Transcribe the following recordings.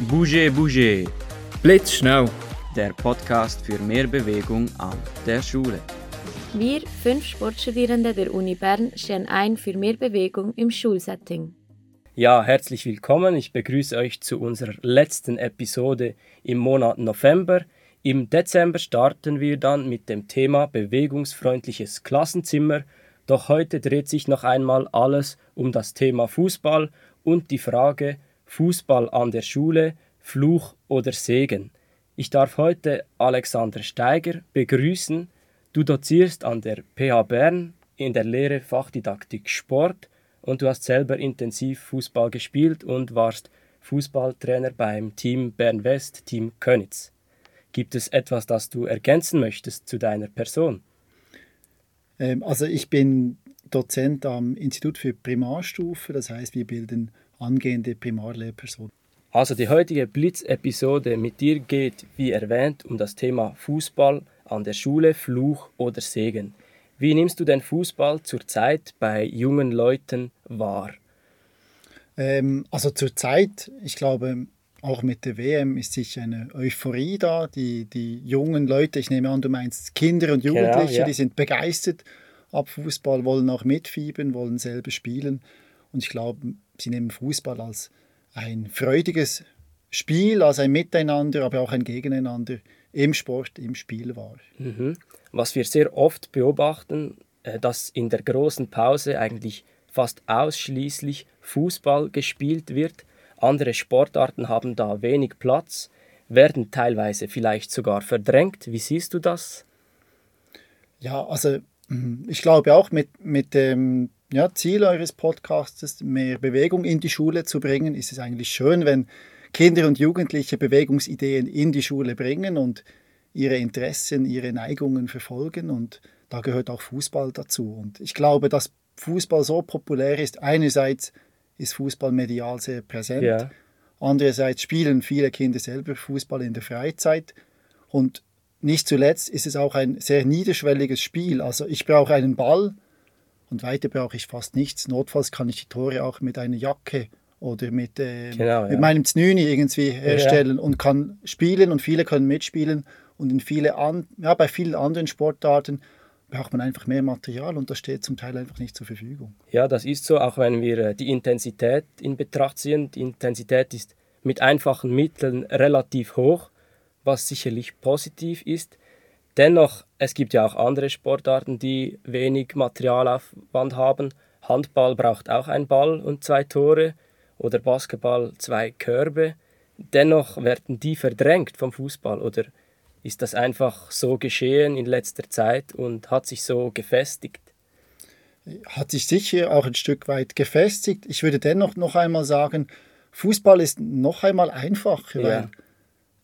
Bouger Bouger, Blitzschnell. der Podcast für mehr Bewegung an der Schule. Wir, fünf Sportstudierende der Uni Bern, stehen ein für mehr Bewegung im Schulsetting. Ja, herzlich willkommen. Ich begrüße euch zu unserer letzten Episode im Monat November. Im Dezember starten wir dann mit dem Thema bewegungsfreundliches Klassenzimmer. Doch heute dreht sich noch einmal alles um das Thema Fußball und die Frage Fußball an der Schule, Fluch oder Segen. Ich darf heute Alexander Steiger begrüßen. Du dozierst an der PH Bern in der Lehre Fachdidaktik Sport und du hast selber intensiv Fußball gespielt und warst Fußballtrainer beim Team Bern West, Team Könitz. Gibt es etwas, das du ergänzen möchtest zu deiner Person? Ähm, Also ich bin Dozent am Institut für Primarstufe, das heißt, wir bilden angehende Primarlehrpersonen. Also die heutige Blitz-Episode mit dir geht, wie erwähnt, um das Thema Fußball an der Schule, Fluch oder Segen. Wie nimmst du den Fußball zurzeit bei jungen Leuten wahr? Ähm, also zurzeit, ich glaube, auch mit der WM ist sicher eine Euphorie da. Die, die jungen Leute, ich nehme an, du meinst Kinder und Jugendliche, ja. die sind begeistert ab Fußball, wollen auch mitfiebern, wollen selber spielen. Und ich glaube, sie nehmen Fußball als ein freudiges Spiel, als ein Miteinander, aber auch ein Gegeneinander im Sport, im Spiel wahr. Mhm. Was wir sehr oft beobachten, äh, dass in der großen Pause eigentlich fast ausschließlich Fußball gespielt wird. Andere Sportarten haben da wenig Platz, werden teilweise vielleicht sogar verdrängt. Wie siehst du das? Ja, also mm, ich glaube auch mit, mit dem ja, Ziel eures Podcasts, mehr Bewegung in die Schule zu bringen, ist es eigentlich schön, wenn Kinder und Jugendliche Bewegungsideen in die Schule bringen und ihre Interessen, ihre Neigungen verfolgen. Und da gehört auch Fußball dazu. Und ich glaube, dass Fußball so populär ist, einerseits ist Fußball medial sehr präsent, Ja. andererseits spielen viele Kinder selber Fußball in der Freizeit. Und nicht zuletzt ist es auch ein sehr niederschwelliges Spiel. Also ich brauche einen Ball und weiter brauche ich fast nichts. Notfalls kann ich die Tore auch mit einer Jacke oder mit, äh, Genau, ja. mit meinem Znüni irgendwie herstellen und kann spielen und viele können mitspielen. Und in viele an, ja, bei vielen anderen Sportarten braucht man einfach mehr Material und das steht zum Teil einfach nicht zur Verfügung. Ja, das ist so, auch wenn wir äh, die Intensität in Betracht ziehen. Die Intensität ist mit einfachen Mitteln relativ hoch, was sicherlich positiv ist. Dennoch, es gibt ja auch andere Sportarten, die wenig Materialaufwand haben. Handball braucht auch einen Ball und zwei Tore oder Basketball zwei Körbe. Dennoch werden die verdrängt vom Fußball oder ist das einfach so geschehen in letzter Zeit und hat sich so gefestigt? hat sich sicher auch ein Stück weit gefestigt. Ich würde dennoch noch einmal sagen, Fußball ist noch einmal einfacher, Ja. weil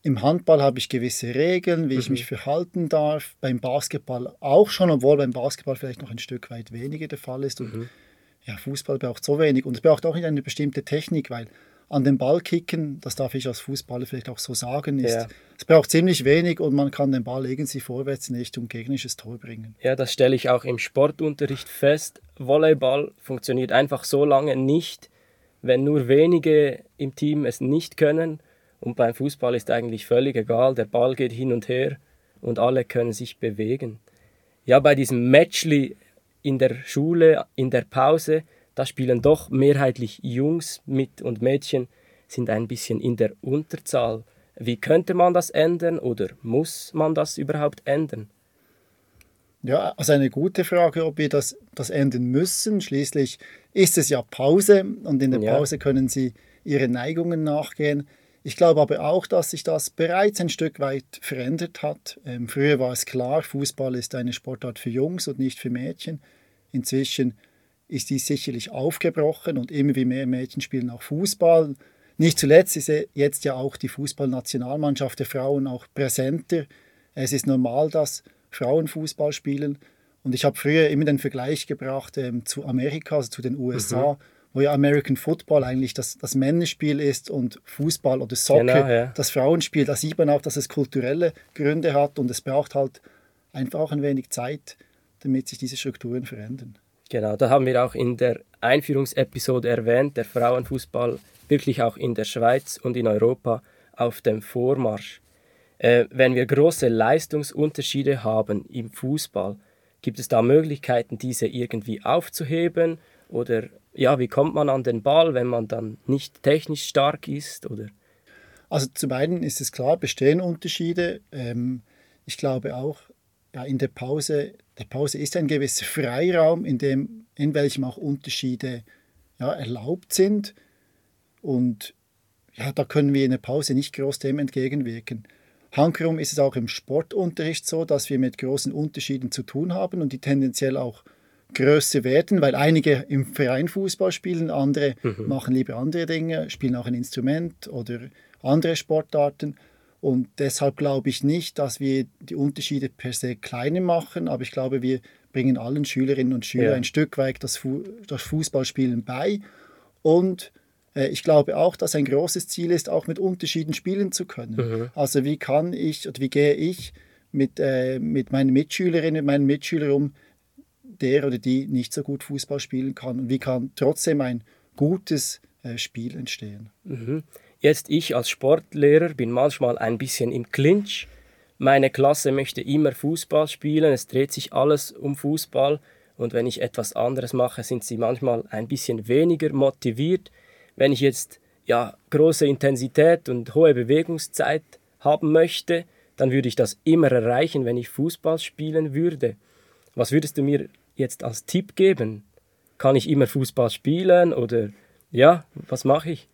im Handball habe ich gewisse Regeln, wie ich Mhm. mich verhalten darf. Beim Basketball auch schon, obwohl beim Basketball vielleicht noch ein Stück weit weniger der Fall ist. Und Mhm. ja, Fußball braucht so wenig und es braucht auch nicht eine bestimmte Technik, weil an den Ball kicken, das darf ich als Fußballer vielleicht auch so sagen, ist, Ja. es braucht ziemlich wenig und man kann den Ball irgendwie vorwärts in Richtung gegnerisches Tor bringen. Ja, das stelle ich auch im Sportunterricht fest. Volleyball funktioniert einfach so lange nicht, wenn nur wenige im Team es nicht können. Und beim Fußball ist eigentlich völlig egal, der Ball geht hin und her und alle können sich bewegen. Ja, bei diesem Matchli in der Schule, in der Pause, da spielen doch mehrheitlich Jungs mit und Mädchen sind ein bisschen in der Unterzahl. Wie könnte man das ändern oder muss man das überhaupt ändern? Ja, also eine gute Frage, ob wir das, das ändern müssen. Schließlich ist es ja Pause und in der Ja. Pause können Sie Ihren Neigungen nachgehen. Ich glaube aber auch, dass sich das bereits ein Stück weit verändert hat. Ähm, früher war es klar, Fußball ist eine Sportart für Jungs und nicht für Mädchen. Inzwischen ist dies sicherlich aufgebrochen und immer wie mehr Mädchen spielen auch Fußball. Nicht zuletzt ist jetzt ja auch die Fußballnationalmannschaft der Frauen auch präsenter. Es ist normal, dass Frauen Fußball spielen. Und ich habe früher immer den Vergleich gebracht ähm, zu Amerika, also zu den USA, wo ja American Football eigentlich das, das Männerspiel ist und Fußball oder Soccer Genau, ja. das Frauenspiel. Da sieht man auch, dass es kulturelle Gründe hat und es braucht halt einfach auch ein wenig Zeit, damit sich diese Strukturen verändern. Genau, da haben wir auch in der Einführungsepisode erwähnt, der Frauenfußball wirklich auch in der Schweiz und in Europa auf dem Vormarsch. Äh, wenn wir große Leistungsunterschiede haben im Fußball, gibt es da Möglichkeiten, diese irgendwie aufzuheben? Oder ja, wie kommt man an den Ball, wenn man dann nicht technisch stark ist? Oder? Also zum einen ist es klar, bestehen Unterschiede. Ähm, ich glaube auch, ja, in der Pause, der Pause ist ein gewisser Freiraum, in, dem, in welchem auch Unterschiede ja, erlaubt sind. Und ja, da können wir in der Pause nicht groß dem entgegenwirken. Hankerum ist es auch im Sportunterricht so, dass wir mit großen Unterschieden zu tun haben und die tendenziell auch größer werden, weil einige im Verein Fußball spielen, andere mhm. machen lieber andere Dinge, spielen auch ein Instrument oder andere Sportarten. Und deshalb glaube ich nicht, dass wir die Unterschiede per se kleiner machen, aber ich glaube, wir bringen allen Schülerinnen und Schülern ja. ein Stück weit das, Fu das Fußballspielen bei. Und äh, ich glaube auch, dass ein großes Ziel ist, auch mit Unterschieden spielen zu können. Mhm. Also wie kann ich oder wie gehe ich mit, äh, mit meinen Mitschülerinnen, und meinen Mitschülern um, der oder die nicht so gut Fußball spielen kann und wie kann trotzdem ein gutes äh, Spiel entstehen. Mhm. Jetzt ich als Sportlehrer bin manchmal ein bisschen im Clinch. Meine Klasse möchte immer Fußball spielen, es dreht sich alles um Fußball und wenn ich etwas anderes mache, sind sie manchmal ein bisschen weniger motiviert. Wenn ich jetzt ja große Intensität und hohe Bewegungszeit haben möchte, dann würde ich das immer erreichen, wenn ich Fußball spielen würde. Was würdest du mir jetzt als Tipp geben? Kann ich immer Fußball spielen oder ja, was mache ich?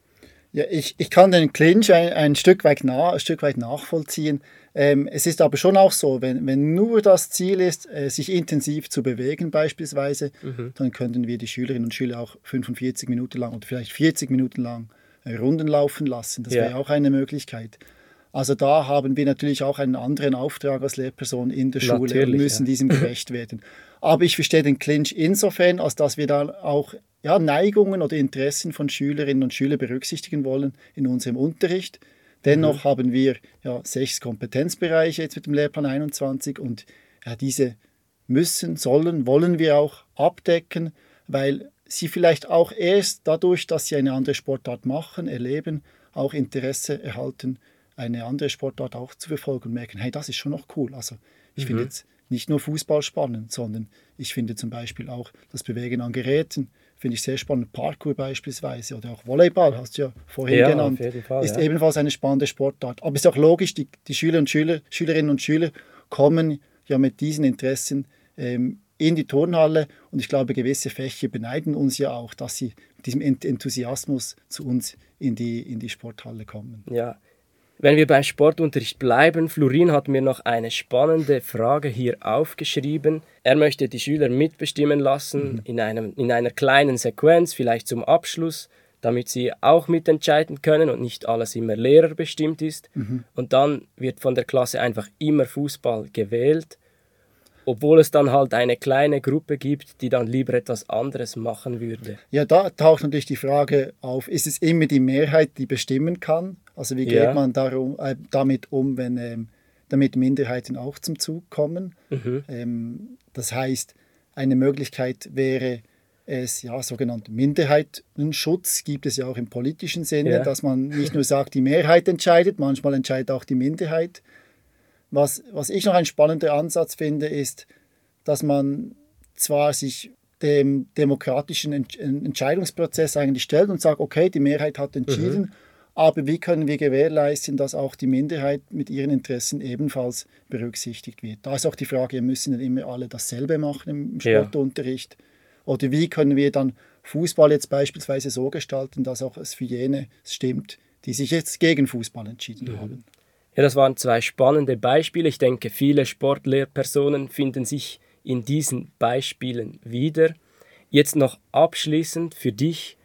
Ja, ich, ich kann den Clinch ein, ein, Stück, weit nah, ein Stück weit nachvollziehen. Ähm, es ist aber schon auch so, wenn, wenn nur das Ziel ist, äh, sich intensiv zu bewegen beispielsweise, mhm. dann könnten wir die Schülerinnen und Schüler auch 45 Minuten lang oder vielleicht 40 Minuten lang äh, Runden laufen lassen. Das ja. wäre auch eine Möglichkeit. Also da haben wir natürlich auch einen anderen Auftrag als Lehrperson in der Schule natürlich, und müssen ja. diesem gerecht werden. Aber ich verstehe den Clinch insofern, als dass wir da auch ja, Neigungen oder Interessen von Schülerinnen und Schülern berücksichtigen wollen in unserem Unterricht. Dennoch mhm. haben wir ja, sechs Kompetenzbereiche jetzt mit dem Lehrplan 21 und ja, diese müssen, sollen, wollen wir auch abdecken, weil sie vielleicht auch erst dadurch, dass sie eine andere Sportart machen, erleben, auch Interesse erhalten, eine andere Sportart auch zu verfolgen und merken, hey, das ist schon noch cool. Also ich mhm. finde jetzt nicht nur Fußball spannend, sondern ich finde zum Beispiel auch das Bewegen an Geräten, finde ich sehr spannend. Parkour beispielsweise oder auch Volleyball, hast du ja vorhin ja, genannt, Fall, ist ja. ebenfalls eine spannende Sportart. Aber es ist auch logisch, die, die Schüler und Schüler, Schülerinnen und Schüler kommen ja mit diesen Interessen ähm, in die Turnhalle und ich glaube, gewisse Fächer beneiden uns ja auch, dass sie mit diesem Enthusiasmus zu uns in die, in die Sporthalle kommen. Ja, wenn wir beim Sportunterricht bleiben, Florin hat mir noch eine spannende Frage hier aufgeschrieben. Er möchte die Schüler mitbestimmen lassen mhm. in, einem, in einer kleinen Sequenz, vielleicht zum Abschluss, damit sie auch mitentscheiden können und nicht alles immer lehrerbestimmt ist. Mhm. Und dann wird von der Klasse einfach immer Fußball gewählt obwohl es dann halt eine kleine Gruppe gibt, die dann lieber etwas anderes machen würde. Ja, da taucht natürlich die Frage auf, ist es immer die Mehrheit, die bestimmen kann? Also wie geht ja. man darum, äh, damit um, wenn ähm, damit Minderheiten auch zum Zug kommen? Mhm. Ähm, das heißt, eine Möglichkeit wäre es, ja, sogenannten Minderheitenschutz gibt es ja auch im politischen Sinne, ja. dass man nicht nur sagt, die Mehrheit entscheidet, manchmal entscheidet auch die Minderheit. Was, was ich noch ein spannender Ansatz finde, ist, dass man zwar sich dem demokratischen Entscheidungsprozess eigentlich stellt und sagt, okay, die Mehrheit hat entschieden, mhm. Aber wie können wir gewährleisten, dass auch die Minderheit mit ihren Interessen ebenfalls berücksichtigt wird? Da ist auch die Frage, müssen denn immer alle dasselbe machen im Sportunterricht? Ja. Oder wie können wir dann Fußball jetzt beispielsweise so gestalten, dass auch es für jene stimmt, die sich jetzt gegen Fußball entschieden mhm. haben? Ja, das waren zwei spannende Beispiele. Ich denke, viele Sportlehrpersonen finden sich in diesen Beispielen wieder. Jetzt noch abschließend für dich,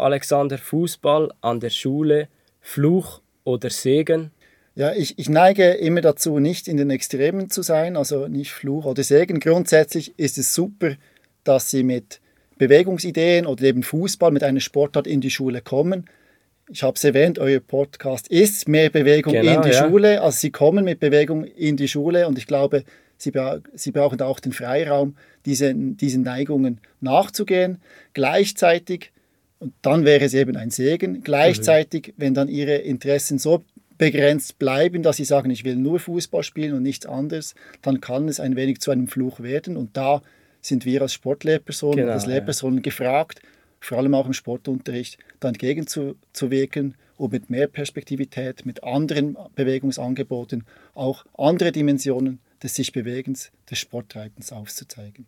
Alexander, Fußball an der Schule, Fluch oder Segen? Ja, ich, ich neige immer dazu, nicht in den Extremen zu sein, also nicht Fluch oder Segen. Grundsätzlich ist es super, dass sie mit Bewegungsideen oder eben Fußball mit einer Sportart in die Schule kommen ich habe es erwähnt, euer Podcast ist mehr Bewegung genau, in die ja. Schule. Also sie kommen mit Bewegung in die Schule und ich glaube, Sie, sie brauchen auch den Freiraum, diese, diesen Neigungen nachzugehen. Gleichzeitig, und dann wäre es eben ein Segen, gleichzeitig, mhm. wenn dann ihre Interessen so begrenzt bleiben, dass sie sagen, ich will nur Fußball spielen und nichts anderes, dann kann es ein wenig zu einem Fluch werden. Und da sind wir als Sportlehrpersonen, genau, als Lehrpersonen ja. gefragt, vor allem auch im Sportunterricht, da entgegenzuwirken und mit mehr Perspektivität, mit anderen Bewegungsangeboten auch andere Dimensionen des sich Bewegens, des Sporttreibens aufzuzeigen.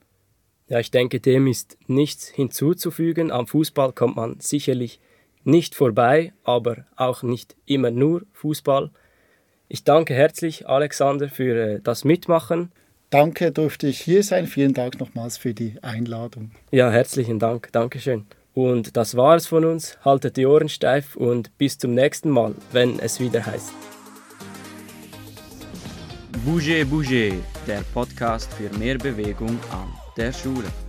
Ja, ich denke, dem ist nichts hinzuzufügen. Am Fußball kommt man sicherlich nicht vorbei, aber auch nicht immer nur Fußball. Ich danke herzlich Alexander für äh, das Mitmachen. Danke, durfte ich hier sein. Vielen Dank nochmals für die Einladung. Ja, herzlichen Dank. Dankeschön. Und das war es von uns. Haltet die Ohren steif und bis zum nächsten Mal, wenn es wieder heißt. Bouger Bouger, der Podcast für mehr Bewegung an der Schule.